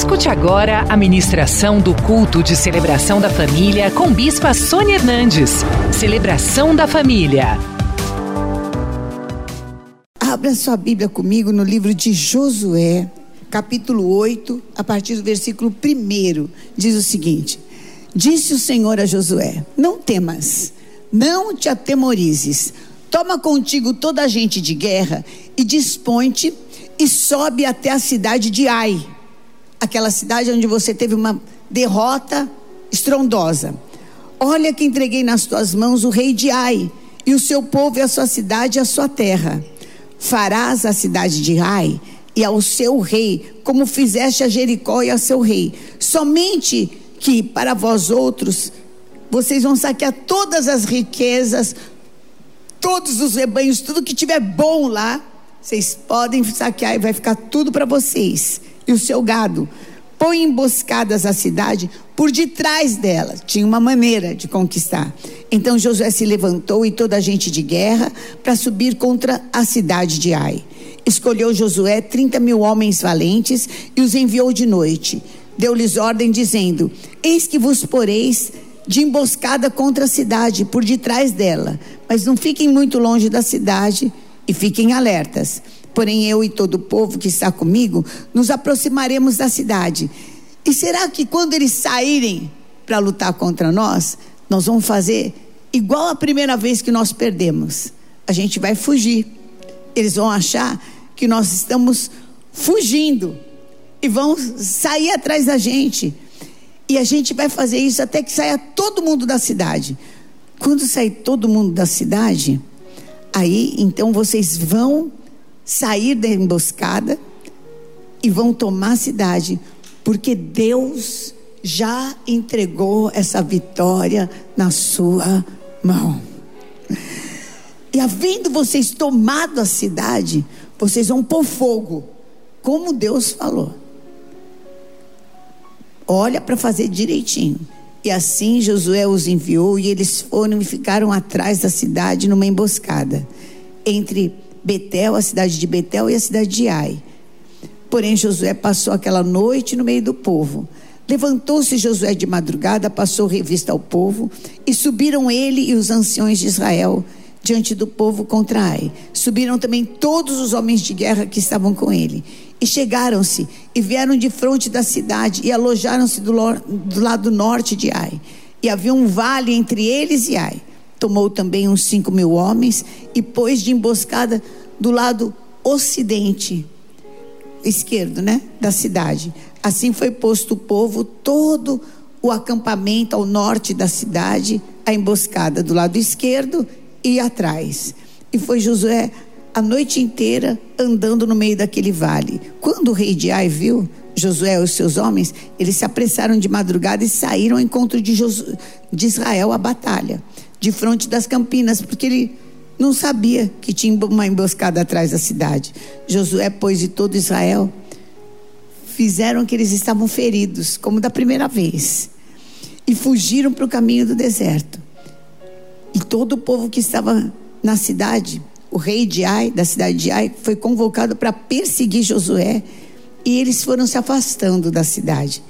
Escute agora a ministração do culto de celebração da família com Bispa Sônia Hernandes. Celebração da família. Abra sua Bíblia comigo no livro de Josué, capítulo 8, a partir do versículo 1. Diz o seguinte: Disse o Senhor a Josué: Não temas, não te atemorizes. Toma contigo toda a gente de guerra e dispõe-te e sobe até a cidade de Ai aquela cidade onde você teve uma derrota estrondosa. Olha que entreguei nas tuas mãos o rei de Ai, e o seu povo e a sua cidade e a sua terra. Farás a cidade de Ai e ao seu rei, como fizeste a Jericó e ao seu rei. Somente que para vós outros, vocês vão saquear todas as riquezas, todos os rebanhos, tudo que tiver bom lá, vocês podem saquear e vai ficar tudo para vocês e o seu gado. Põe emboscadas a cidade por detrás dela. Tinha uma maneira de conquistar. Então Josué se levantou e toda a gente de guerra para subir contra a cidade de Ai. Escolheu Josué 30 mil homens valentes e os enviou de noite. Deu-lhes ordem, dizendo: Eis que vos poreis de emboscada contra a cidade, por detrás dela. Mas não fiquem muito longe da cidade e fiquem alertas Porém, eu e todo o povo que está comigo nos aproximaremos da cidade. E será que quando eles saírem para lutar contra nós, nós vamos fazer igual a primeira vez que nós perdemos? A gente vai fugir. Eles vão achar que nós estamos fugindo e vão sair atrás da gente. E a gente vai fazer isso até que saia todo mundo da cidade. Quando sair todo mundo da cidade, aí então vocês vão sair da emboscada e vão tomar a cidade, porque Deus já entregou essa vitória na sua mão. E havendo vocês tomado a cidade, vocês vão pôr fogo, como Deus falou. Olha para fazer direitinho. E assim Josué os enviou e eles foram e ficaram atrás da cidade numa emboscada entre Betel, a cidade de Betel e a cidade de Ai. Porém, Josué passou aquela noite no meio do povo. Levantou-se Josué de madrugada, passou revista ao povo, e subiram ele e os anciões de Israel diante do povo contra Ai. Subiram também todos os homens de guerra que estavam com ele. E chegaram-se e vieram de frente da cidade e alojaram-se do, do lado norte de Ai. E havia um vale entre eles e Ai tomou também uns cinco mil homens e pôs de emboscada do lado ocidente, esquerdo, né, da cidade. Assim foi posto o povo todo o acampamento ao norte da cidade, a emboscada do lado esquerdo e atrás. E foi Josué a noite inteira andando no meio daquele vale. Quando o rei de Ai viu Josué e os seus homens, eles se apressaram de madrugada e saíram ao encontro de, Josué, de Israel à batalha de frente das campinas, porque ele não sabia que tinha uma emboscada atrás da cidade. Josué, pois, e todo Israel fizeram que eles estavam feridos, como da primeira vez, e fugiram para o caminho do deserto. E todo o povo que estava na cidade, o rei de Ai, da cidade de Ai, foi convocado para perseguir Josué, e eles foram se afastando da cidade.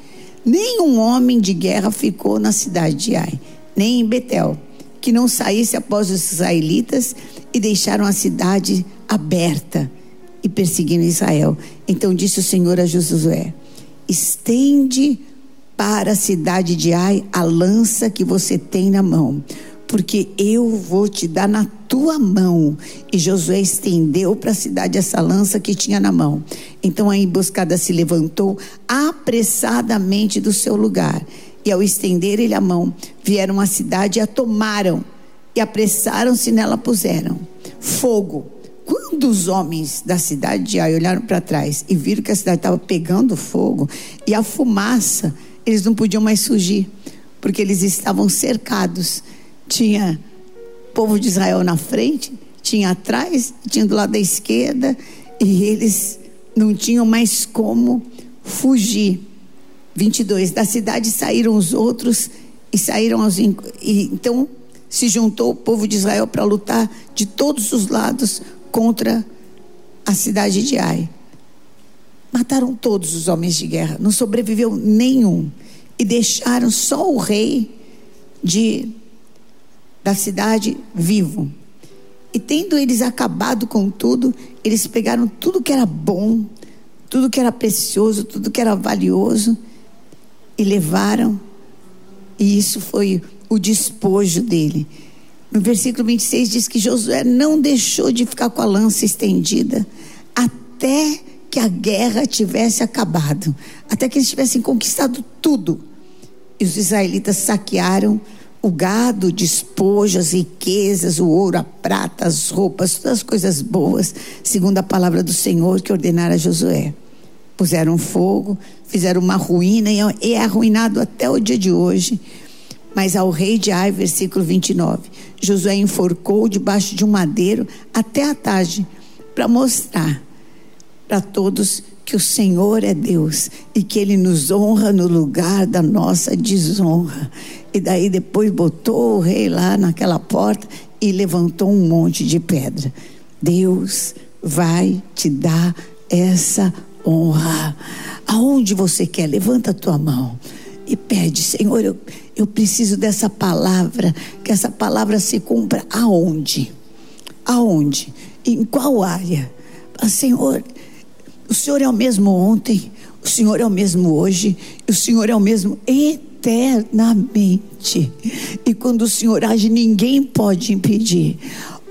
Nenhum homem de guerra ficou na cidade de Ai, nem em Betel que não saísse após os israelitas e deixaram a cidade aberta e perseguindo Israel. Então disse o Senhor a Josué: estende para a cidade de Ai a lança que você tem na mão, porque eu vou te dar na tua mão. E Josué estendeu para a cidade essa lança que tinha na mão. Então a emboscada se levantou apressadamente do seu lugar e ao estender ele a mão, vieram à cidade e a tomaram, e apressaram-se nela puseram fogo. Quando os homens da cidade de Ai olharam para trás e viram que a cidade estava pegando fogo e a fumaça, eles não podiam mais fugir, porque eles estavam cercados. Tinha povo de Israel na frente, tinha atrás, tinha do lado da esquerda, e eles não tinham mais como fugir. 22. Da cidade saíram os outros e saíram aos. E, então se juntou o povo de Israel para lutar de todos os lados contra a cidade de Ai. Mataram todos os homens de guerra, não sobreviveu nenhum. E deixaram só o rei de, da cidade vivo. E tendo eles acabado com tudo, eles pegaram tudo que era bom, tudo que era precioso, tudo que era valioso e levaram. E isso foi o despojo dele. No versículo 26 diz que Josué não deixou de ficar com a lança estendida até que a guerra tivesse acabado, até que eles tivessem conquistado tudo. E os israelitas saquearam o gado, o despojo, as riquezas, o ouro, a prata, as roupas, todas as coisas boas, segundo a palavra do Senhor que ordenara Josué. Puseram fogo, fizeram uma ruína e é arruinado até o dia de hoje. Mas ao rei de Ai, versículo 29, Josué enforcou debaixo de um madeiro até a tarde, para mostrar para todos que o Senhor é Deus e que Ele nos honra no lugar da nossa desonra. E daí depois botou o rei lá naquela porta e levantou um monte de pedra. Deus vai te dar essa honra. Aonde você quer, levanta a tua mão e pede, Senhor, eu, eu preciso dessa palavra, que essa palavra se cumpra aonde? Aonde? Em qual área? Ah, Senhor, o Senhor é o mesmo ontem, o Senhor é o mesmo hoje, o Senhor é o mesmo eternamente. E quando o Senhor age, ninguém pode impedir.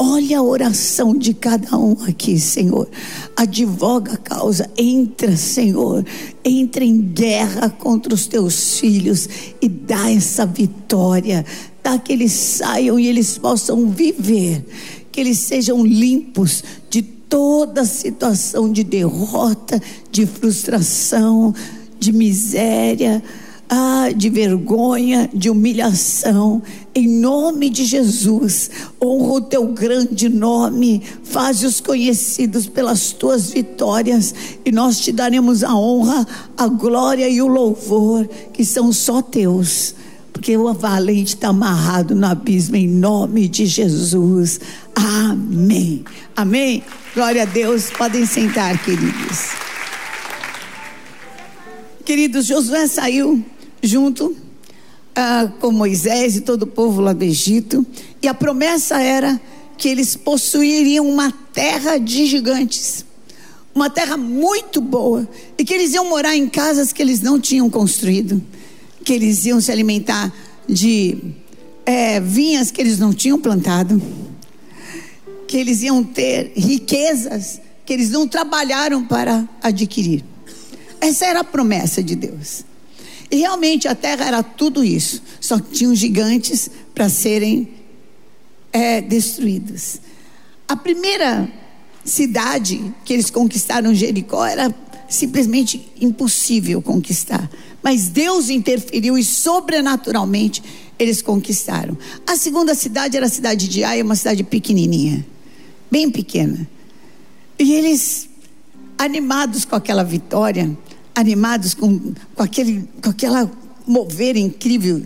Olha a oração de cada um aqui, Senhor. Advoga a causa. Entra, Senhor. Entra em guerra contra os teus filhos e dá essa vitória. Dá que eles saiam e eles possam viver. Que eles sejam limpos de toda situação de derrota, de frustração, de miséria ah, de vergonha, de humilhação. Em nome de Jesus, honra o teu grande nome, faz-os conhecidos pelas tuas vitórias, e nós te daremos a honra, a glória e o louvor, que são só teus. Porque o valente está amarrado no abismo, em nome de Jesus. Amém. Amém. Glória a Deus. Podem sentar, queridos. Queridos, Josué saiu junto ah, com Moisés e todo o povo lá do Egito, e a promessa era que eles possuiriam uma terra de gigantes, uma terra muito boa, e que eles iam morar em casas que eles não tinham construído, que eles iam se alimentar de é, vinhas que eles não tinham plantado, que eles iam ter riquezas que eles não trabalharam para adquirir. Essa era a promessa de Deus. E realmente a terra era tudo isso, só que tinham gigantes para serem é, destruídos. A primeira cidade que eles conquistaram, Jericó, era simplesmente impossível conquistar. Mas Deus interferiu e sobrenaturalmente eles conquistaram. A segunda cidade era a cidade de Ai, uma cidade pequenininha, bem pequena. E eles, animados com aquela vitória, animados com, com, aquele, com aquela mover incrível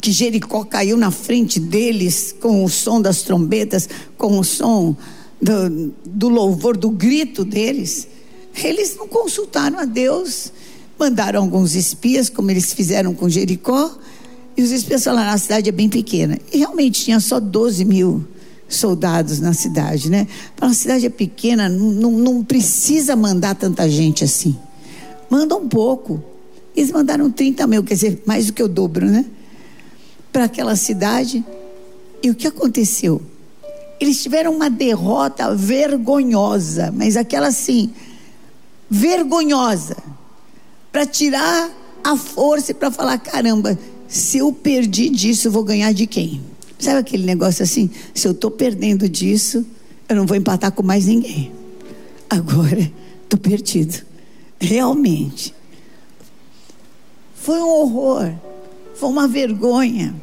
que Jericó caiu na frente deles com o som das trombetas, com o som do, do louvor, do grito deles. Eles não consultaram a Deus, mandaram alguns espias, como eles fizeram com Jericó, e os espias falaram: a cidade é bem pequena. E realmente tinha só 12 mil soldados na cidade, né? A cidade é pequena, não, não precisa mandar tanta gente assim. Manda um pouco. Eles mandaram 30 mil, quer dizer, mais do que o dobro, né? Para aquela cidade. E o que aconteceu? Eles tiveram uma derrota vergonhosa, mas aquela assim, vergonhosa, para tirar a força e para falar: caramba, se eu perdi disso, eu vou ganhar de quem? Sabe aquele negócio assim? Se eu estou perdendo disso, eu não vou empatar com mais ninguém. Agora, estou perdido realmente. Foi um horror, foi uma vergonha.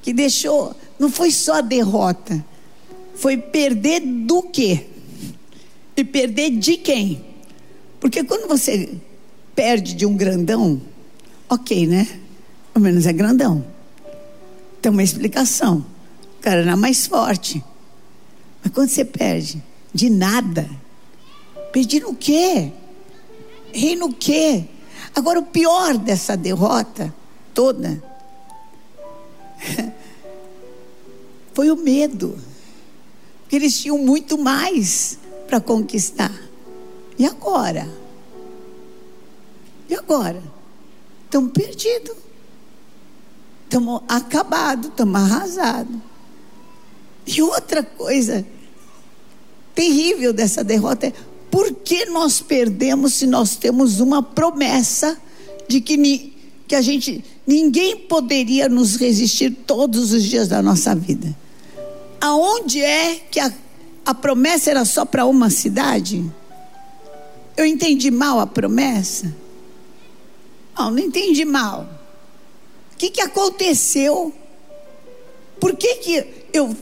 Que deixou, não foi só a derrota, foi perder do quê? E perder de quem? Porque quando você perde de um grandão, ok, né? Pelo menos é grandão. Tem uma explicação. O cara era mais forte. Mas quando você perde de nada, Pediram o quê? Reino o quê? Agora, o pior dessa derrota toda foi o medo. Porque eles tinham muito mais para conquistar. E agora? E agora? Estamos perdidos. Estamos acabados, estamos arrasados. E outra coisa terrível dessa derrota é por que nós perdemos se nós temos uma promessa de que, ni, que a gente ninguém poderia nos resistir todos os dias da nossa vida? Aonde é que a, a promessa era só para uma cidade? Eu entendi mal a promessa? Não, não entendi mal. O que, que aconteceu? Por que, que eu.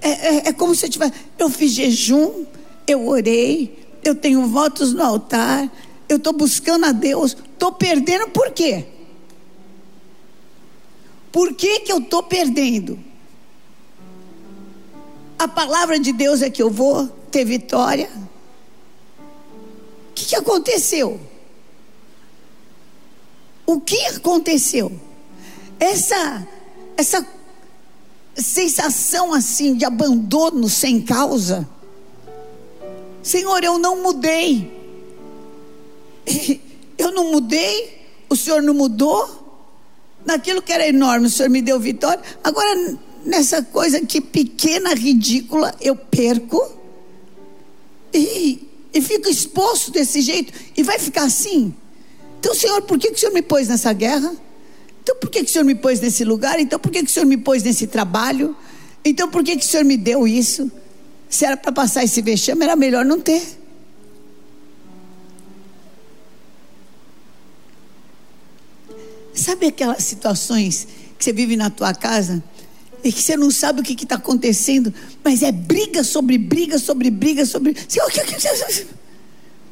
É, é, é como se eu tivesse. Eu fiz jejum, eu orei, eu tenho votos no altar, eu estou buscando a Deus, estou perdendo por quê? Por que, que eu estou perdendo? A palavra de Deus é que eu vou ter vitória. O que, que aconteceu? O que aconteceu? Essa, essa sensação assim de abandono sem causa Senhor, eu não mudei. Eu não mudei, o Senhor não mudou. Naquilo que era enorme, o Senhor me deu vitória. Agora, nessa coisa que pequena, ridícula, eu perco. E, e fico exposto desse jeito. E vai ficar assim. Então, Senhor, por que, que o Senhor me pôs nessa guerra? Então, por que, que o Senhor me pôs nesse lugar? Então, por que, que o Senhor me pôs nesse trabalho? Então, por que, que o Senhor me deu isso? Se era para passar esse vexame, era melhor não ter. Sabe aquelas situações que você vive na tua casa e que você não sabe o que está acontecendo, mas é briga sobre briga sobre briga sobre. O que,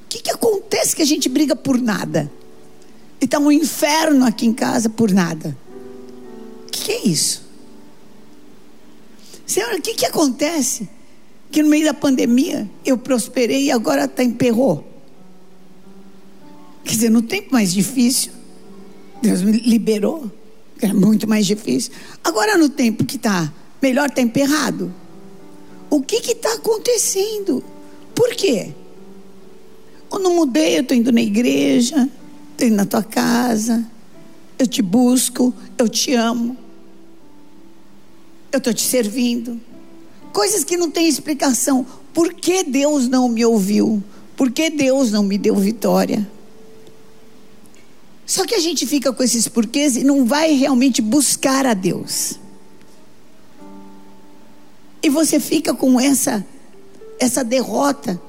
que, que acontece que a gente briga por nada? E está um inferno aqui em casa por nada. O que, que é isso? Senhora, o que, que acontece? Que no meio da pandemia eu prosperei e agora está emperrou. Quer dizer, no tempo mais difícil, Deus me liberou, era muito mais difícil. Agora no tempo que está melhor, está emperrado. O que está acontecendo? Por quê? Eu não mudei, eu estou indo na igreja, estou indo na tua casa, eu te busco, eu te amo, eu estou te servindo coisas que não têm explicação. Por que Deus não me ouviu? Por que Deus não me deu vitória? Só que a gente fica com esses porquês e não vai realmente buscar a Deus. E você fica com essa essa derrota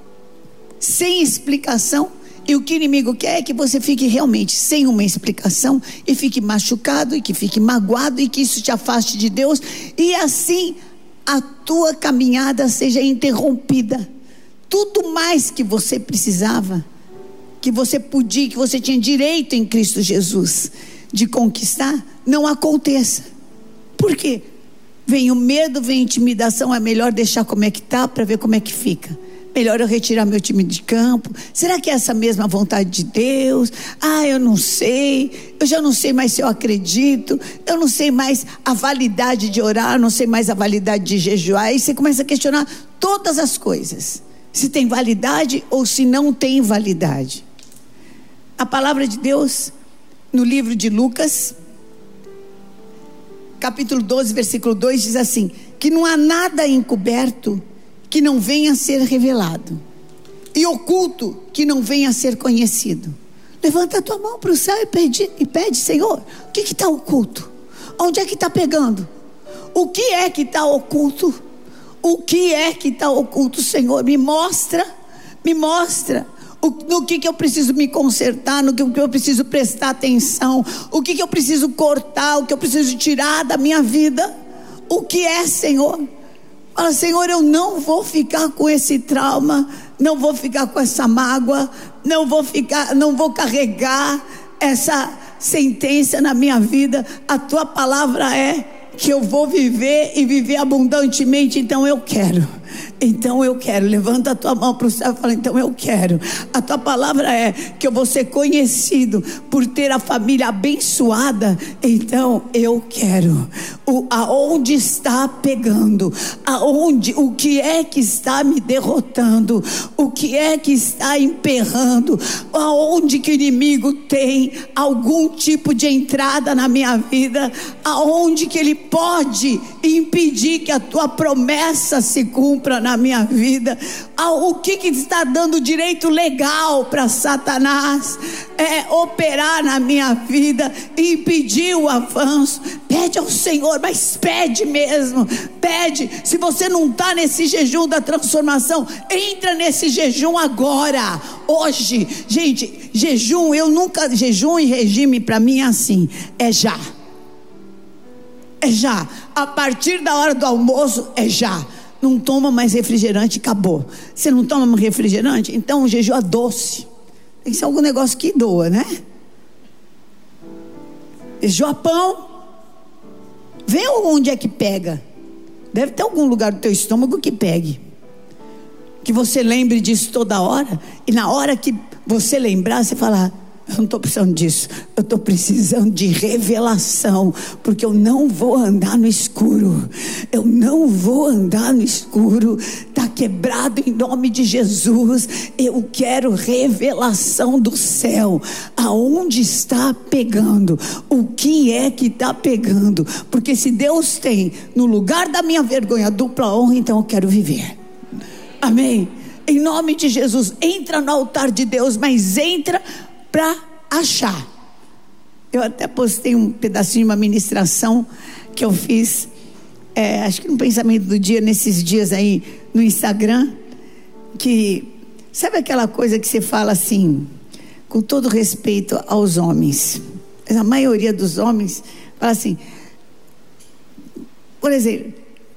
sem explicação. E o que o inimigo quer é que você fique realmente sem uma explicação e fique machucado e que fique magoado e que isso te afaste de Deus e assim a tua caminhada seja interrompida. Tudo mais que você precisava, que você podia, que você tinha direito em Cristo Jesus de conquistar, não aconteça. Por quê? Vem o medo, vem a intimidação, é melhor deixar como é que está para ver como é que fica melhor eu retirar meu time de campo? Será que é essa mesma vontade de Deus? Ah, eu não sei, eu já não sei mais se eu acredito, eu não sei mais a validade de orar, não sei mais a validade de jejuar. Aí você começa a questionar todas as coisas: se tem validade ou se não tem validade. A palavra de Deus, no livro de Lucas, capítulo 12, versículo 2, diz assim: que não há nada encoberto que não venha a ser revelado, e oculto que não venha a ser conhecido. Levanta a tua mão para o céu e pede, e pede Senhor, o que está oculto? Onde é que está pegando? O que é que está oculto? O que é que está oculto, Senhor? Me mostra, me mostra. No que, que eu preciso me consertar, no que, que eu preciso prestar atenção, o que, que eu preciso cortar, o que eu preciso tirar da minha vida. O que é, Senhor? Fala, Senhor, eu não vou ficar com esse trauma, não vou ficar com essa mágoa, não vou ficar, não vou carregar essa sentença na minha vida. A tua palavra é que eu vou viver e viver abundantemente, então eu quero. Então eu quero. Levanta a tua mão para o céu e fala: Então eu quero. A tua palavra é que eu vou ser conhecido por ter a família abençoada. Então eu quero. O, aonde está pegando? Aonde? O que é que está me derrotando? O que é que está emperrando? Aonde que o inimigo tem algum tipo de entrada na minha vida? Aonde que ele pode impedir que a tua promessa se cumpra na minha vida? O que, que está dando direito legal para Satanás é, operar na minha vida, impedir o avanço? Pede ao Senhor, mas pede mesmo, pede. Se você não está nesse jejum da transformação, entra nesse jejum agora, hoje. Gente, jejum, eu nunca, jejum e regime para mim é assim, é já. É já. A partir da hora do almoço, é já. Não toma mais refrigerante, acabou. Você não toma mais refrigerante? Então o é doce. Tem que ser algum negócio que doa, né? Jejum pão. Vê onde é que pega. Deve ter algum lugar do teu estômago que pegue. Que você lembre disso toda hora. E na hora que você lembrar, você falar eu não estou precisando disso. Eu estou precisando de revelação. Porque eu não vou andar no escuro. Eu não vou andar no escuro. Está quebrado em nome de Jesus. Eu quero revelação do céu. Aonde está pegando? O que é que está pegando? Porque se Deus tem no lugar da minha vergonha dupla honra, então eu quero viver. Amém. Em nome de Jesus, entra no altar de Deus, mas entra para achar. Eu até postei um pedacinho de uma ministração que eu fiz, é, acho que no pensamento do dia, nesses dias aí no Instagram, que sabe aquela coisa que você fala assim, com todo respeito aos homens, a maioria dos homens fala assim, por exemplo,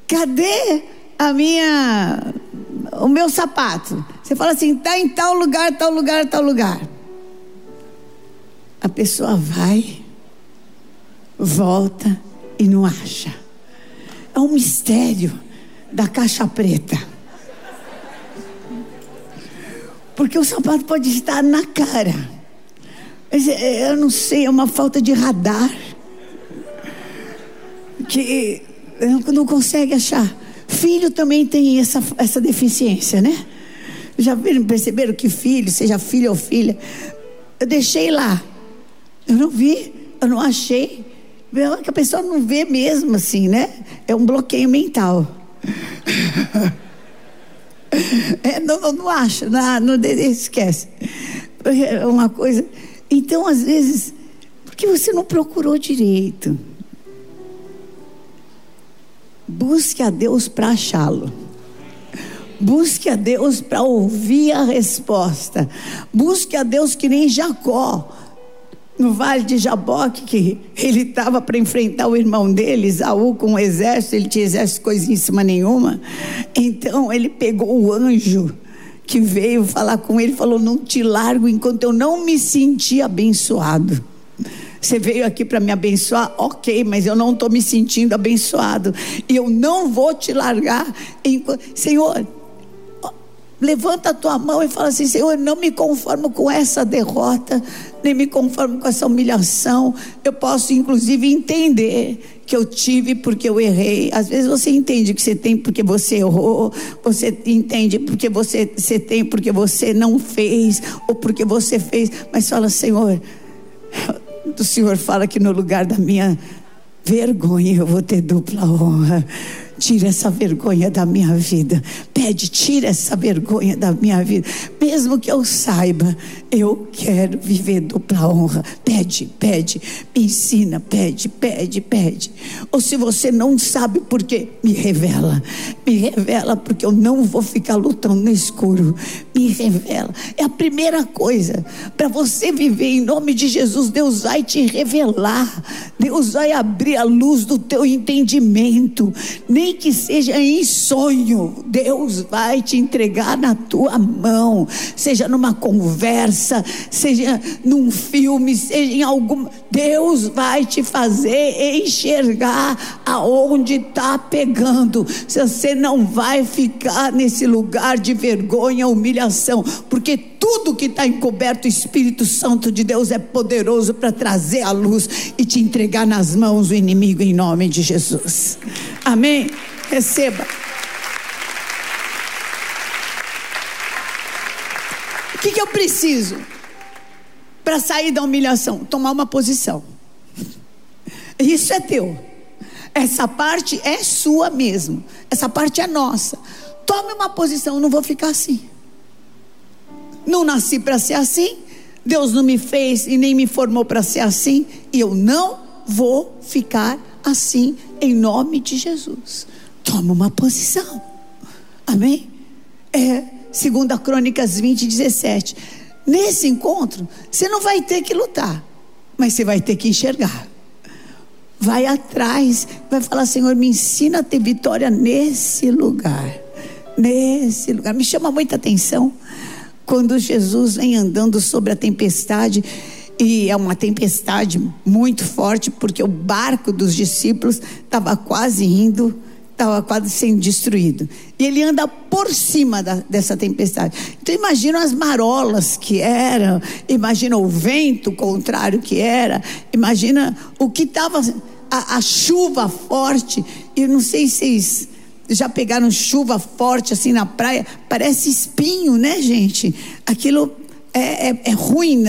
cadê a minha, o meu sapato? Você fala assim, está em tal lugar, tal lugar, tal lugar a pessoa vai, volta e não acha. É um mistério da caixa preta. Porque o sapato pode estar na cara. Mas é, eu não sei, é uma falta de radar. Que não consegue achar. Filho também tem essa, essa deficiência, né? Já perceberam que filho, seja filho ou filha, eu deixei lá. Eu não vi, eu não achei. Que a pessoa não vê mesmo assim, né? É um bloqueio mental. É, não, não, não acha, não, não esquece. É uma coisa. Então, às vezes, porque você não procurou direito. Busque a Deus para achá-lo. Busque a Deus para ouvir a resposta. Busque a Deus que nem Jacó no vale de Jaboque, que ele estava para enfrentar o irmão dele, Isaú, com um exército, ele tinha exército coisíssima nenhuma. Então ele pegou o anjo que veio falar com ele, falou: Não te largo enquanto eu não me sentir abençoado. Você veio aqui para me abençoar, ok, mas eu não estou me sentindo abençoado. E eu não vou te largar. Enquanto... Senhor, levanta a tua mão e fala assim: Senhor, eu não me conformo com essa derrota nem me conformo com essa humilhação. Eu posso, inclusive, entender que eu tive porque eu errei. Às vezes você entende que você tem porque você errou, você entende porque você, você tem porque você não fez, ou porque você fez, mas fala, Senhor, o Senhor fala que no lugar da minha vergonha eu vou ter dupla honra. Tira essa vergonha da minha vida. Pede, tira essa vergonha da minha vida. Mesmo que eu saiba, eu quero viver dupla honra. Pede, pede, me ensina, pede, pede, pede. Ou se você não sabe por quê, me revela. Me revela, porque eu não vou ficar lutando no escuro. Me revela. É a primeira coisa. Para você viver em nome de Jesus, Deus vai te revelar. Deus vai abrir a luz do teu entendimento. Nem nem que seja em sonho, Deus vai te entregar na tua mão, seja numa conversa, seja num filme, seja em algum. Deus vai te fazer enxergar aonde está pegando. Você não vai ficar nesse lugar de vergonha, humilhação, porque tudo que está encoberto, o Espírito Santo de Deus é poderoso para trazer a luz e te entregar nas mãos do inimigo em nome de Jesus. Amém? Receba. O que, que eu preciso para sair da humilhação? Tomar uma posição. Isso é teu. Essa parte é sua mesmo. Essa parte é nossa. Tome uma posição, não vou ficar assim. Não nasci para ser assim. Deus não me fez e nem me formou para ser assim. E eu não vou ficar assim em nome de Jesus. Toma uma posição. Amém? É, segunda Crônicas 20, 17. Nesse encontro, você não vai ter que lutar, mas você vai ter que enxergar. Vai atrás, vai falar, Senhor, me ensina a ter vitória nesse lugar. Nesse lugar. Me chama muita atenção quando Jesus vem andando sobre a tempestade, e é uma tempestade muito forte, porque o barco dos discípulos estava quase indo, estava quase sendo destruído. E ele anda por cima da, dessa tempestade. Então imagina as marolas que eram, imagina o vento contrário que era, imagina o que estava, a, a chuva forte. E não sei se vocês já pegaram chuva forte assim na praia, parece espinho, né, gente? Aquilo é, é, é ruim,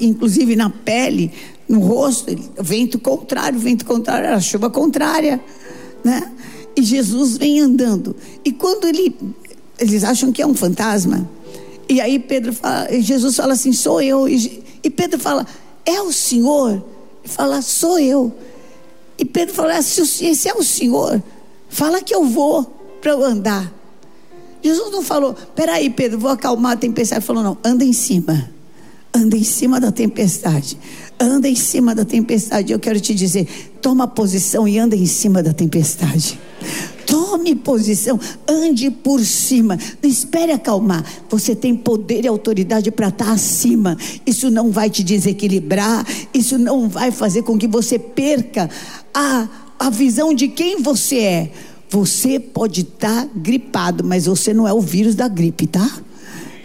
inclusive na pele, no rosto, vento contrário, vento contrário, a chuva contrária, né? E Jesus vem andando. E quando ele, eles acham que é um fantasma, e aí Pedro fala, Jesus fala assim, sou eu. E, e Pedro fala, é o Senhor? Ele fala, sou eu. E Pedro fala, se esse é o Senhor, Fala que eu vou para eu andar. Jesus não falou, peraí, Pedro, vou acalmar a tempestade. Ele falou, não, anda em cima. Anda em cima da tempestade. Anda em cima da tempestade. Eu quero te dizer, toma posição e anda em cima da tempestade. Tome posição, ande por cima. Não espere acalmar. Você tem poder e autoridade para estar tá acima. Isso não vai te desequilibrar. Isso não vai fazer com que você perca a a visão de quem você é. Você pode estar tá gripado, mas você não é o vírus da gripe, tá?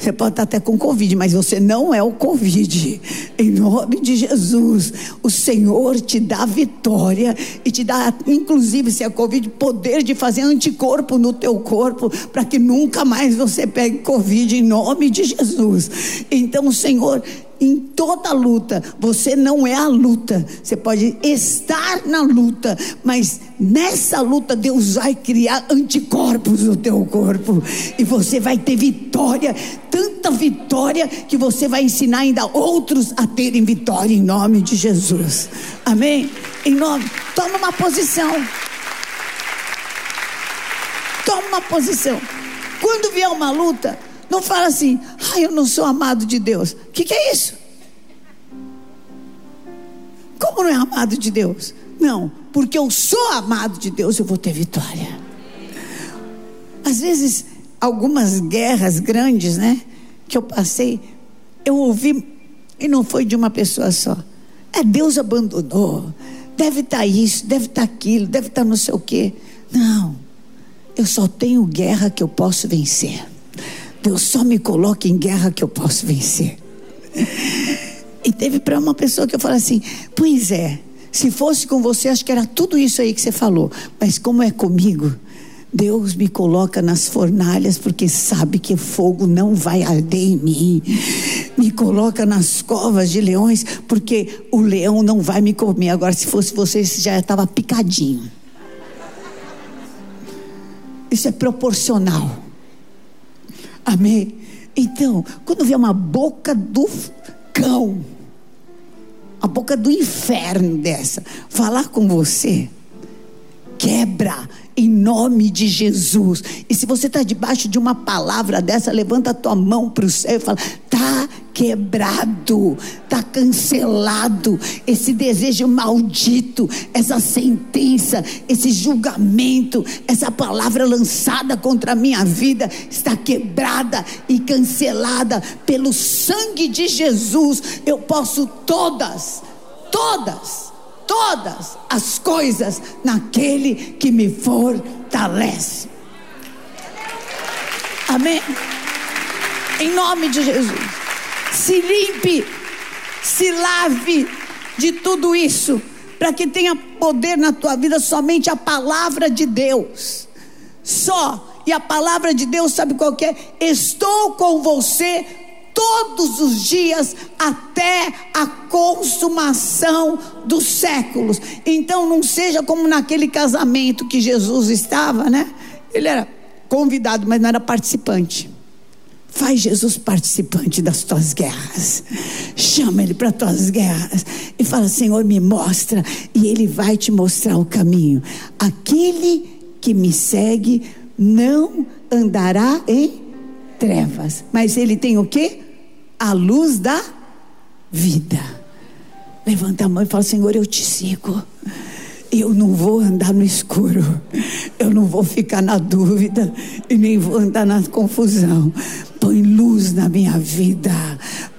Você pode estar até com Covid, mas você não é o Covid. Em nome de Jesus, o Senhor te dá vitória e te dá, inclusive, se é Covid, poder de fazer anticorpo no teu corpo, para que nunca mais você pegue Covid, em nome de Jesus. Então, o Senhor em toda luta. Você não é a luta. Você pode estar na luta, mas nessa luta Deus vai criar anticorpos no teu corpo e você vai ter vitória, tanta vitória que você vai ensinar ainda outros a terem vitória em nome de Jesus. Amém? Em nome. Toma uma posição. Toma uma posição. Quando vier uma luta, não fala assim, ah, eu não sou amado de Deus. O que, que é isso? Como não é amado de Deus? Não, porque eu sou amado de Deus, eu vou ter vitória. Às vezes, algumas guerras grandes, né? Que eu passei, eu ouvi, e não foi de uma pessoa só. É Deus abandonou. Deve estar tá isso, deve estar tá aquilo, deve estar tá não sei o quê. Não, eu só tenho guerra que eu posso vencer. Deus só me coloca em guerra que eu posso vencer. E teve para uma pessoa que eu falei assim: Pois é, se fosse com você, acho que era tudo isso aí que você falou. Mas como é comigo, Deus me coloca nas fornalhas porque sabe que fogo não vai arder em mim. Me coloca nas covas de leões porque o leão não vai me comer. Agora, se fosse você, já estava picadinho. Isso é proporcional. Amém? Então, quando vê uma boca do cão, a boca do inferno dessa, falar com você, quebra em nome de Jesus. E se você está debaixo de uma palavra dessa, levanta a tua mão para o céu e fala: tá quebrado, está cancelado. Esse desejo maldito, essa sentença, esse julgamento, essa palavra lançada contra a minha vida está quebrada e cancelada pelo sangue de Jesus. Eu posso todas, todas, todas as coisas naquele que me fortalece. Amém? Em nome de Jesus se limpe, se lave de tudo isso, para que tenha poder na tua vida somente a palavra de Deus. Só. E a palavra de Deus, sabe qual é? Estou com você todos os dias até a consumação dos séculos. Então não seja como naquele casamento que Jesus estava, né? Ele era convidado, mas não era participante. Faz Jesus participante das tuas guerras. Chama Ele para tuas guerras. E fala: Senhor, me mostra. E Ele vai te mostrar o caminho. Aquele que me segue não andará em trevas. Mas ele tem o que? A luz da vida. Levanta a mão e fala: Senhor, eu te sigo. Eu não vou andar no escuro, eu não vou ficar na dúvida e nem vou andar na confusão, Põe luz na minha vida.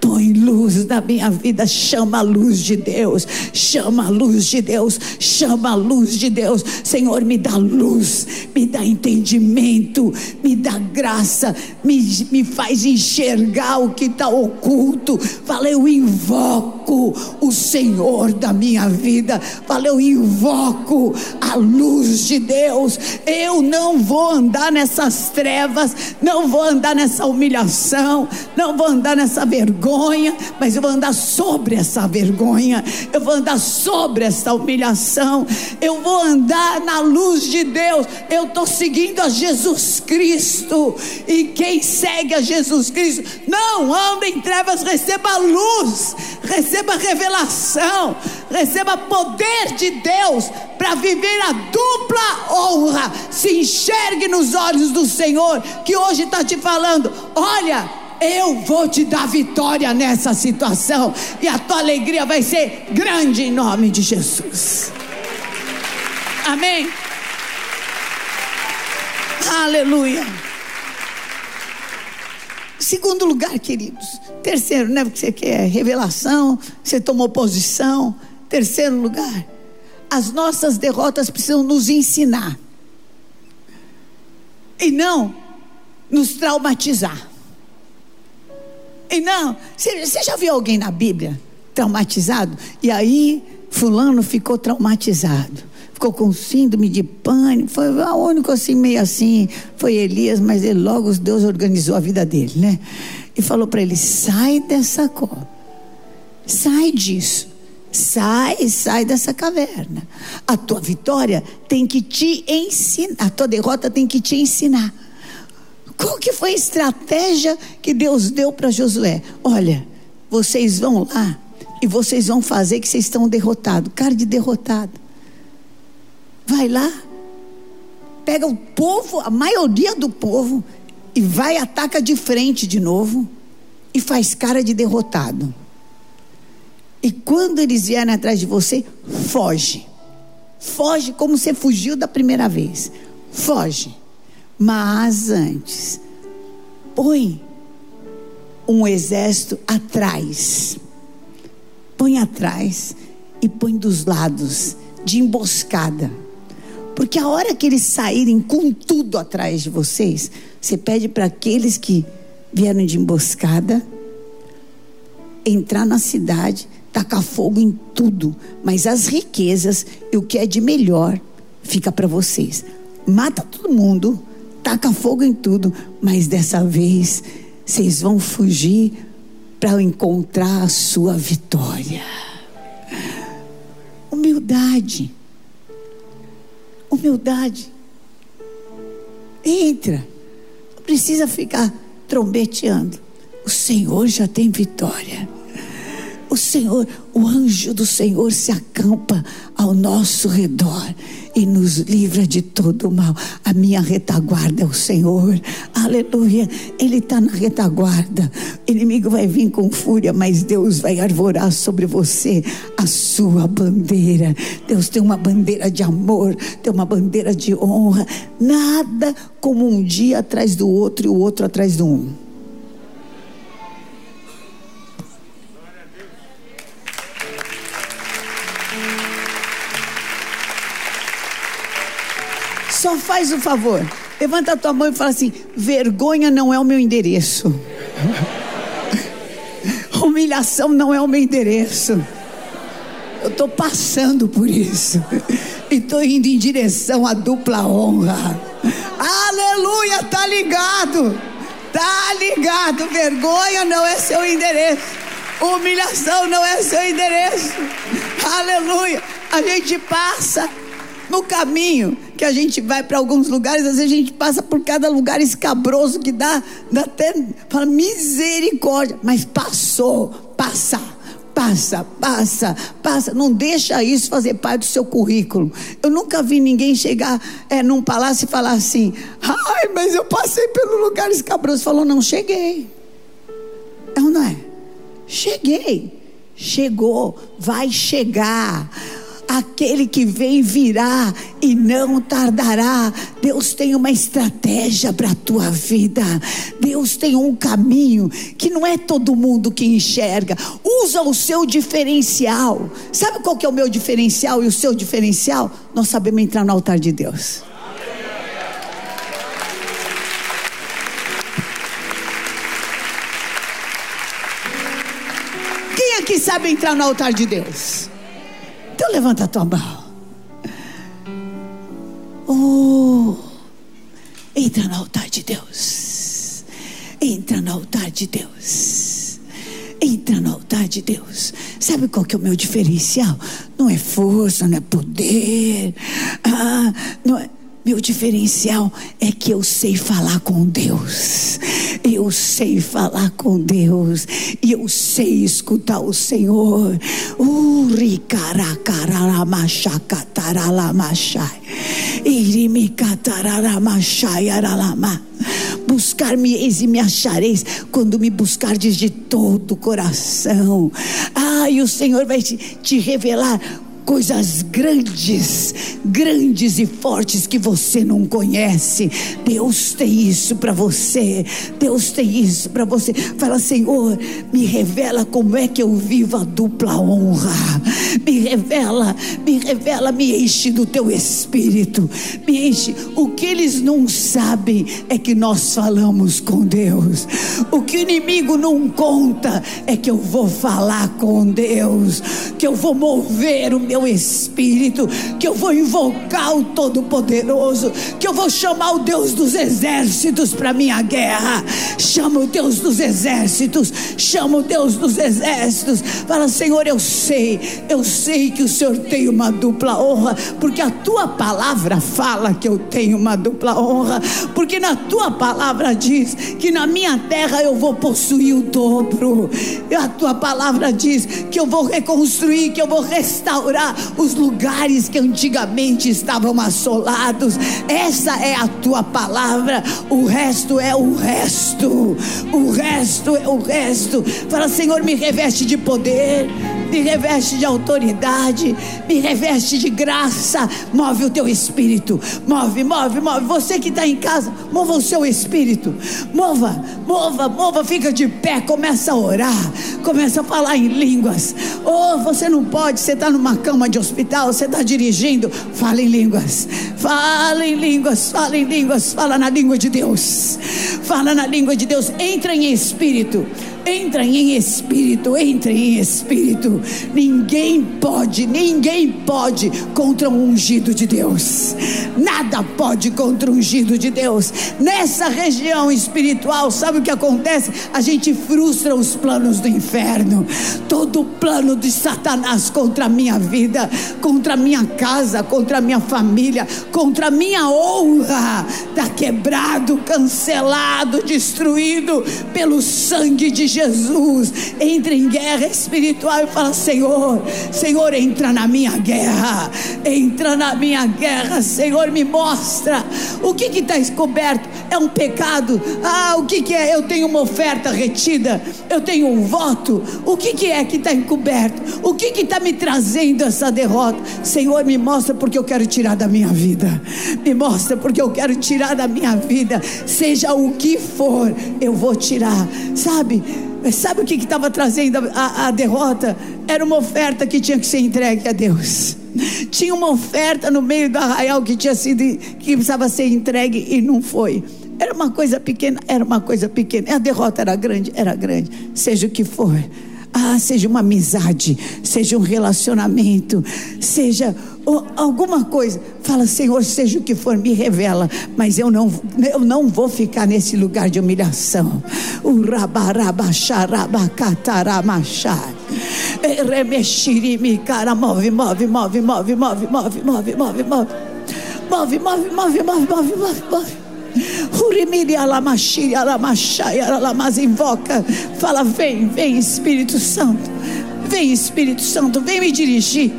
Põe luz na minha vida. Chama a luz de Deus. Chama a luz de Deus. Chama a luz de Deus. Senhor, me dá luz. Me dá entendimento. Me dá graça. Me, me faz enxergar o que está oculto. Fala, eu invoco o Senhor da minha vida. Fala, eu invoco a luz de Deus. Eu não vou andar nessas trevas. Não vou andar nessa humilhação humilhação, não vou andar nessa vergonha, mas eu vou andar sobre essa vergonha, eu vou andar sobre essa humilhação, eu vou andar na luz de Deus. Eu estou seguindo a Jesus Cristo, e quem segue a Jesus Cristo não anda em trevas, receba luz, receba revelação, receba poder de Deus para viver a dupla honra. Se enxergue nos olhos do Senhor, que hoje está te falando: olha, eu vou te dar vitória nessa situação, e a tua alegria vai ser grande em nome de Jesus. Amém. Aleluia. Segundo lugar, queridos. Terceiro, né? Porque você quer revelação, você tomou posição. Terceiro lugar, as nossas derrotas precisam nos ensinar e não nos traumatizar. E não, você, já viu alguém na Bíblia traumatizado? E aí, Fulano ficou traumatizado, ficou com síndrome de pânico. Foi o único assim, meio assim, foi Elias, mas ele logo Deus organizou a vida dele, né? E falou para ele: sai dessa cor, sai disso. Sai, sai dessa caverna. A tua vitória tem que te ensinar, a tua derrota tem que te ensinar. Qual que foi a estratégia que Deus deu para Josué? Olha, vocês vão lá e vocês vão fazer que vocês estão derrotados, cara de derrotado. Vai lá, pega o povo, a maioria do povo, e vai ataca de frente de novo e faz cara de derrotado. E quando eles vierem atrás de você, foge. Foge como você fugiu da primeira vez. Foge. Mas antes, põe um exército atrás. Põe atrás e põe dos lados, de emboscada. Porque a hora que eles saírem com tudo atrás de vocês, você pede para aqueles que vieram de emboscada entrar na cidade tacar fogo em tudo, mas as riquezas e o que é de melhor fica para vocês. Mata todo mundo, taca fogo em tudo, mas dessa vez vocês vão fugir para encontrar a sua vitória. Humildade. Humildade. Entra. Não precisa ficar trombeteando. O Senhor já tem vitória. O Senhor, o anjo do Senhor se acampa ao nosso redor e nos livra de todo o mal. A minha retaguarda é o Senhor. Aleluia. Ele está na retaguarda. O inimigo vai vir com fúria, mas Deus vai arvorar sobre você a sua bandeira. Deus tem uma bandeira de amor, tem uma bandeira de honra. Nada como um dia atrás do outro e o outro atrás do um. Faz o favor. Levanta a tua mão e fala assim: vergonha não é o meu endereço. Humilhação não é o meu endereço. Eu estou passando por isso. E estou indo em direção à dupla honra. Aleluia, tá ligado. Tá ligado. Vergonha não é seu endereço. Humilhação não é seu endereço. Aleluia. A gente passa no caminho que a gente vai para alguns lugares, às vezes a gente passa por cada lugar escabroso que dá, dá até fala, misericórdia, mas passou, passa. Passa, passa, passa. Não deixa isso fazer parte do seu currículo. Eu nunca vi ninguém chegar é, num palácio e falar assim: ai, mas eu passei pelo lugar escabroso. Falou: não, cheguei. É ou não é? Cheguei. Chegou, vai chegar aquele que vem virá e não tardará. Deus tem uma estratégia para a tua vida. Deus tem um caminho que não é todo mundo que enxerga. Usa o seu diferencial. Sabe qual que é o meu diferencial e o seu diferencial? Nós sabemos entrar no altar de Deus. Quem aqui sabe entrar no altar de Deus? Então levanta a tua mão. Oh, entra no altar de Deus. Entra no altar de Deus. Entra no altar de Deus. Sabe qual que é o meu diferencial? Não é força, não é poder. Ah, não é meu diferencial é que eu sei falar com Deus. Eu sei falar com Deus. E eu sei escutar o Senhor. Buscar-me-eis e me achareis quando me buscardes de todo o coração. Ah, e o Senhor vai te, te revelar coisas grandes, grandes e fortes que você não conhece. Deus tem isso para você. Deus tem isso para você. Fala, Senhor, me revela como é que eu vivo a dupla honra. Me revela, me revela, me enche do teu espírito. Me enche. O que eles não sabem é que nós falamos com Deus. O que o inimigo não conta é que eu vou falar com Deus, que eu vou mover o meu espírito, que eu vou invocar o Todo-Poderoso, que eu vou chamar o Deus dos exércitos para minha guerra. Chama o Deus dos exércitos, chama o Deus dos exércitos. Fala, Senhor, eu sei, eu sei que o Senhor tem uma dupla honra, porque a tua palavra fala que eu tenho uma dupla honra, porque na tua palavra diz que na minha terra eu vou possuir o dobro. A tua palavra diz que eu vou reconstruir, que eu vou restaurar os lugares que antigamente estavam assolados. Essa é a tua palavra. O resto é o resto. O resto é o resto. Fala, Senhor, me reveste de poder, me reveste de autoridade, me reveste de graça. Move o teu espírito. Move, move, move. Você que está em casa, mova o seu espírito. Mova, mova, mova. Fica de pé, começa a orar, começa a falar em línguas. Oh, você não pode, você está numa cama cama de hospital, você está dirigindo, fala em línguas, fala em línguas, fala em línguas, fala na língua de Deus, fala na língua de Deus, entra em espírito, entra em espírito, entra em espírito, Ninguém pode, ninguém pode contra um ungido de Deus. Nada pode contra o ungido de Deus. Nessa região espiritual, sabe o que acontece? A gente frustra os planos do inferno. Todo plano de Satanás contra a minha vida, contra a minha casa, contra a minha família, contra a minha honra, está quebrado, cancelado, destruído pelo sangue de Jesus. Entre em guerra espiritual e fala: Senhor, Senhor, entra na minha guerra, entra na minha guerra, Senhor, me mostra o que está encoberto. É um pecado? Ah, o que, que é? Eu tenho uma oferta retida, eu tenho um voto. O que, que é que está encoberto? O que está me trazendo essa derrota? Senhor, me mostra porque eu quero tirar da minha vida. Me mostra porque eu quero tirar da minha vida. Seja o que for, eu vou tirar. Sabe? Sabe o que estava trazendo a, a derrota? Era uma oferta que tinha que ser entregue a Deus. Tinha uma oferta no meio do arraial que tinha sido que precisava ser entregue e não foi. Era uma coisa pequena, era uma coisa pequena. A derrota era grande, era grande. Seja o que for. Ah, seja uma amizade, seja um relacionamento, seja alguma coisa. Fala, Senhor, seja o que for, me revela. Mas eu não, eu não vou ficar nesse lugar de humilhação. Remexirimi, cara, move, move, move, move, move, move, move, move, move. Move, move, move, move, move, move, move. Alamas invoca. Fala, vem, vem Espírito Santo. Vem Espírito Santo, vem me dirigir.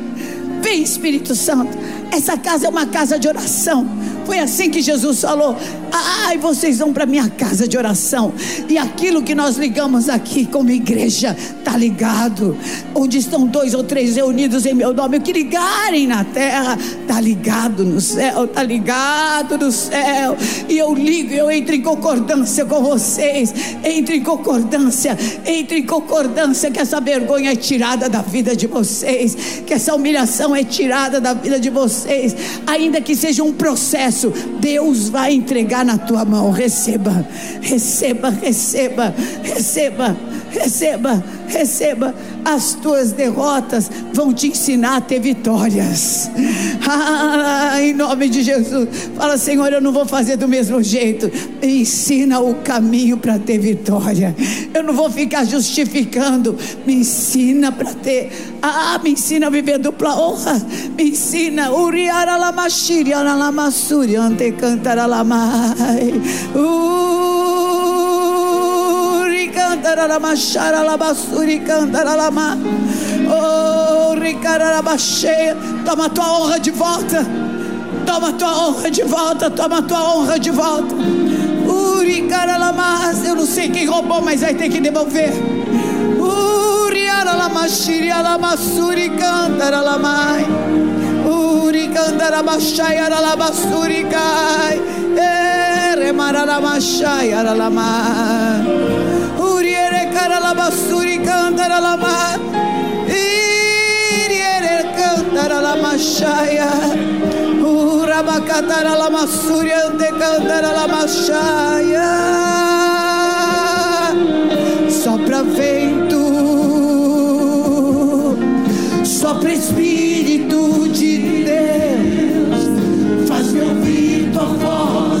Vem Espírito Santo. Essa casa é uma casa de oração. Foi assim que Jesus falou: Ai, vocês vão para minha casa de oração. E aquilo que nós ligamos aqui como igreja, tá ligado. Onde estão dois ou três reunidos em meu nome, o que ligarem na terra, tá ligado no céu, tá ligado no céu. E eu ligo, eu entro em concordância com vocês. Entre em concordância, entre em concordância que essa vergonha é tirada da vida de vocês, que essa humilhação é tirada da vida de vocês, ainda que seja um processo, Deus vai entregar na tua mão. Receba, receba, receba, receba, receba, receba. As tuas derrotas vão te ensinar a ter vitórias. Ah, em nome de Jesus. Fala, Senhor, eu não vou fazer do mesmo jeito. Me ensina o caminho para ter vitória. Eu não vou ficar justificando. Me ensina para ter. Ah, me ensina a viver dupla honra. Me ensina. Uriara lamashiri, lamassuri, ante cantara lamai. Uri cantara lamashara labassuri cantara lama. Oh, ricararabacheia. Toma tua honra de volta. Toma tua honra de volta. Toma tua honra de volta. Uri caralamas. Eu não sei quem roubou, mas vai ter que devolver. Uri aralamashiri alamassuri cantaralamai candarabashai aralabasurikai eremararabashai aralama uriere caralabasuri candaralama iriere candaralamashaya urabacataralamasuri ande candaralamashaya sopra vento sopra espírito.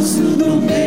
síndrome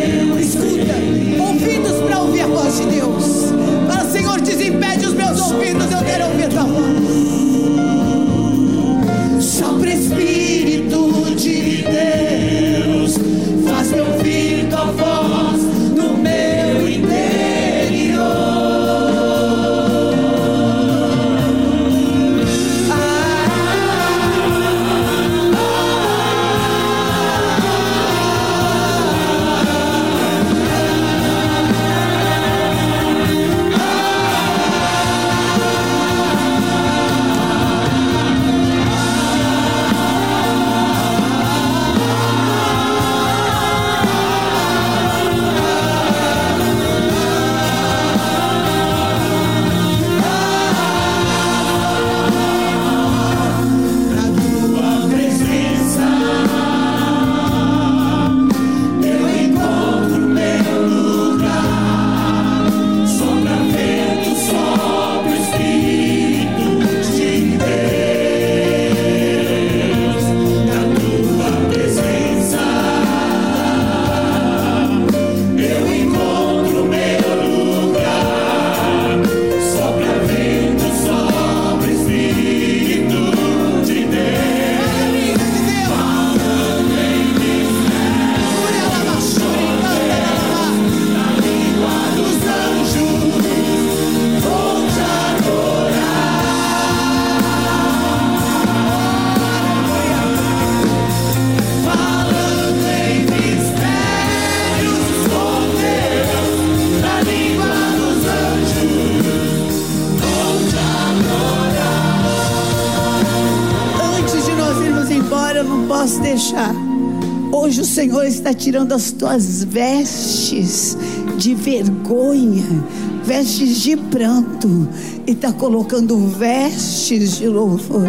Senhor está tirando as tuas vestes de vergonha, vestes de pranto, e está colocando vestes de louvor.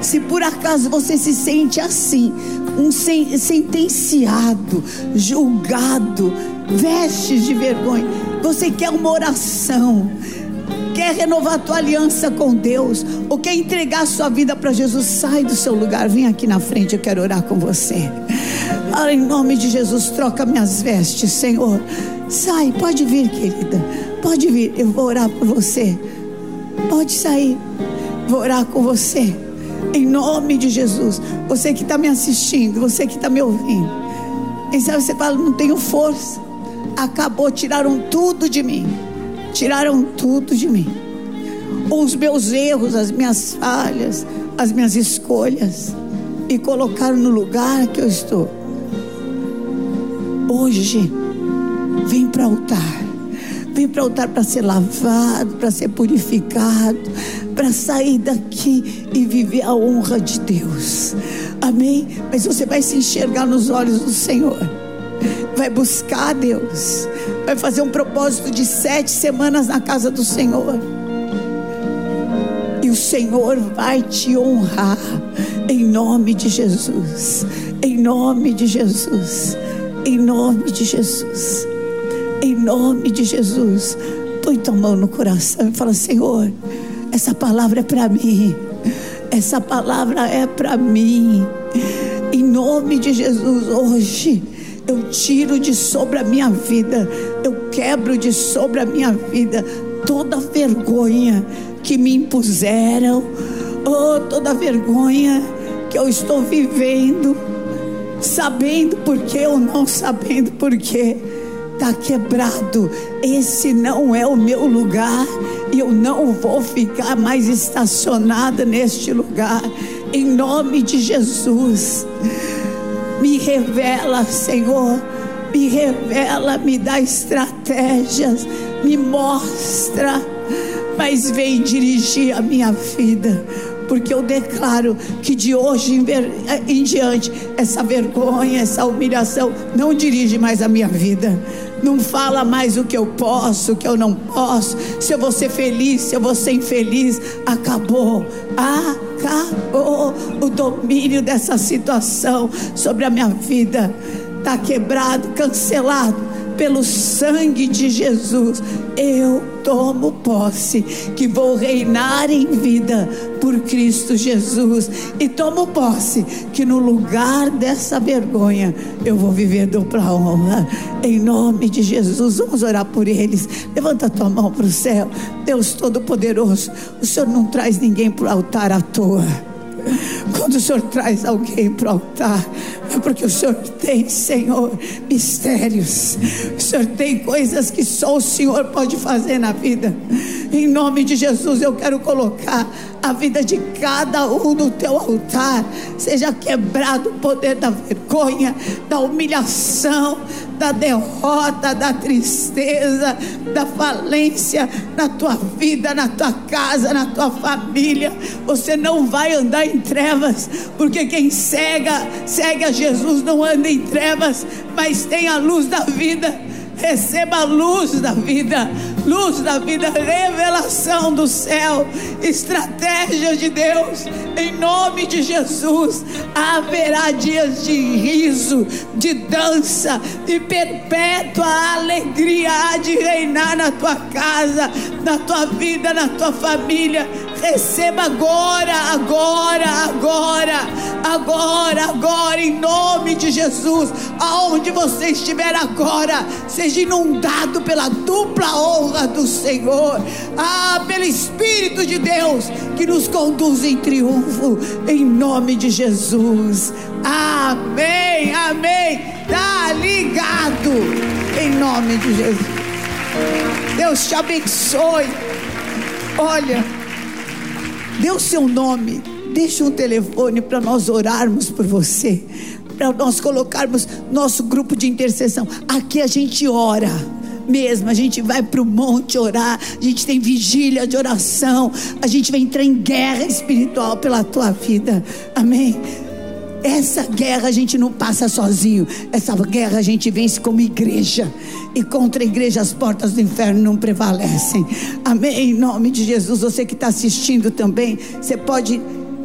Se por acaso você se sente assim, um sentenciado, julgado, vestes de vergonha, você quer uma oração, quer renovar a tua aliança com Deus, ou quer entregar a sua vida para Jesus, sai do seu lugar, vem aqui na frente, eu quero orar com você. Fala em nome de Jesus, troca minhas vestes, Senhor. Sai, pode vir, querida. Pode vir, eu vou orar por você. Pode sair, vou orar com você. Em nome de Jesus. Você que está me assistindo, você que está me ouvindo. Quem sabe você fala, não tenho força. Acabou, tiraram tudo de mim tiraram tudo de mim. Os meus erros, as minhas falhas, as minhas escolhas e colocaram no lugar que eu estou. Hoje, vem para o altar. Vem para o altar para ser lavado, para ser purificado, para sair daqui e viver a honra de Deus. Amém? Mas você vai se enxergar nos olhos do Senhor. Vai buscar Deus vai fazer um propósito de sete semanas na casa do Senhor. E o Senhor vai te honrar em nome de Jesus. Em nome de Jesus. Em nome de Jesus. Em nome de Jesus. Põe tua mão no coração e fala: Senhor, essa palavra é para mim. Essa palavra é para mim. Em nome de Jesus, hoje eu tiro de sobre a minha vida, eu quebro de sobre a minha vida toda vergonha que me impuseram, oh, toda vergonha que eu estou vivendo, sabendo porquê ou não sabendo porquê, está quebrado. Esse não é o meu lugar e eu não vou ficar mais estacionada neste lugar, em nome de Jesus. Me revela, Senhor. Me revela, me dá estratégias, me mostra, mas vem dirigir a minha vida, porque eu declaro que de hoje em, em, diante, essa vergonha, essa humilhação não dirige mais a minha vida. Não fala mais o que eu posso, o que eu não posso, se eu vou ser feliz, se eu vou ser infeliz. Acabou. Acabou o domínio dessa situação sobre a minha vida. Está quebrado, cancelado pelo sangue de Jesus, eu tomo posse que vou reinar em vida por Cristo Jesus e tomo posse que no lugar dessa vergonha eu vou viver dupla honra em nome de Jesus. Vamos orar por eles. Levanta a tua mão para o céu. Deus Todo-Poderoso, o Senhor não traz ninguém para o altar à toa. Quando o Senhor traz alguém para o altar, é porque o Senhor tem, Senhor, mistérios. O Senhor tem coisas que só o Senhor pode fazer na vida. Em nome de Jesus, eu quero colocar a vida de cada um no teu altar. Seja quebrado o poder da vergonha, da humilhação, da derrota, da tristeza, da falência na tua vida, na tua casa, na tua família. Você não vai andar em trevas, porque quem cega, segue a Jesus, não anda em trevas, mas tem a luz da vida. Receba a luz da vida luz da vida, revelação do céu, estratégia de Deus, em nome de Jesus. Haverá dias de riso, de dança, de perpétua alegria há de reinar na tua casa, na tua vida, na tua família. Receba agora, agora, agora, agora, agora, em nome de Jesus. Aonde você estiver agora, seja inundado pela dupla honra do Senhor, ah, pelo Espírito de Deus que nos conduz em triunfo, em nome de Jesus. Amém, amém. Tá ligado, em nome de Jesus. Deus te abençoe. Olha, dê o seu nome, deixa um telefone para nós orarmos por você, para nós colocarmos nosso grupo de intercessão. Aqui a gente ora mesmo. A gente vai para o monte orar, a gente tem vigília de oração, a gente vai entrar em guerra espiritual pela tua vida. Amém. Essa guerra a gente não passa sozinho. Essa guerra a gente vence como igreja. E contra a igreja as portas do inferno não prevalecem. Amém. Em nome de Jesus. Você que está assistindo também, você pode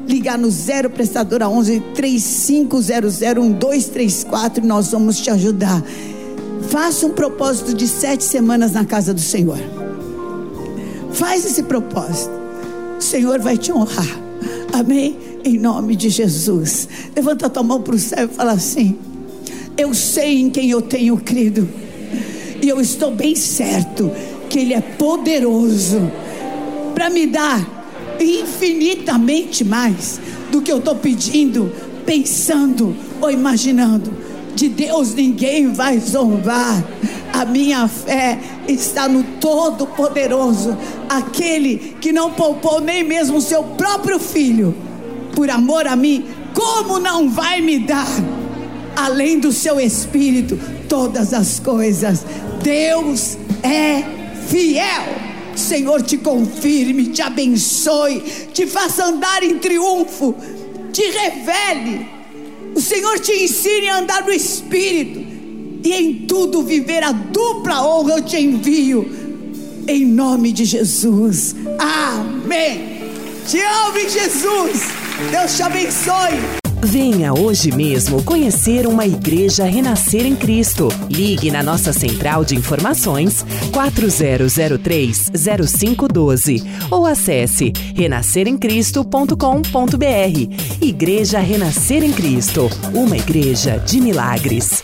ligar no zero prestadora 11 3500 1234 e nós vamos te ajudar. Faça um propósito de sete semanas na casa do Senhor. Faz esse propósito. O Senhor vai te honrar. Amém? Em nome de Jesus. Levanta a tua mão para o céu e fala assim: Eu sei em quem eu tenho crido. E eu estou bem certo que Ele é poderoso para me dar infinitamente mais do que eu estou pedindo, pensando ou imaginando. De Deus ninguém vai zombar. A minha fé está no Todo-Poderoso, aquele que não poupou nem mesmo o seu próprio filho, por amor a mim. Como não vai me dar, além do seu espírito, todas as coisas? Deus é fiel. Senhor te confirme, te abençoe, te faça andar em triunfo, te revele. O Senhor te ensine a andar no Espírito e em tudo viver a dupla honra eu te envio, em nome de Jesus. Amém. Te amo, Jesus. Deus te abençoe. Venha hoje mesmo conhecer uma igreja renascer em Cristo. Ligue na nossa central de informações 4003-0512 ou acesse renasceremcristo.com.br. Igreja Renascer em Cristo, uma igreja de milagres.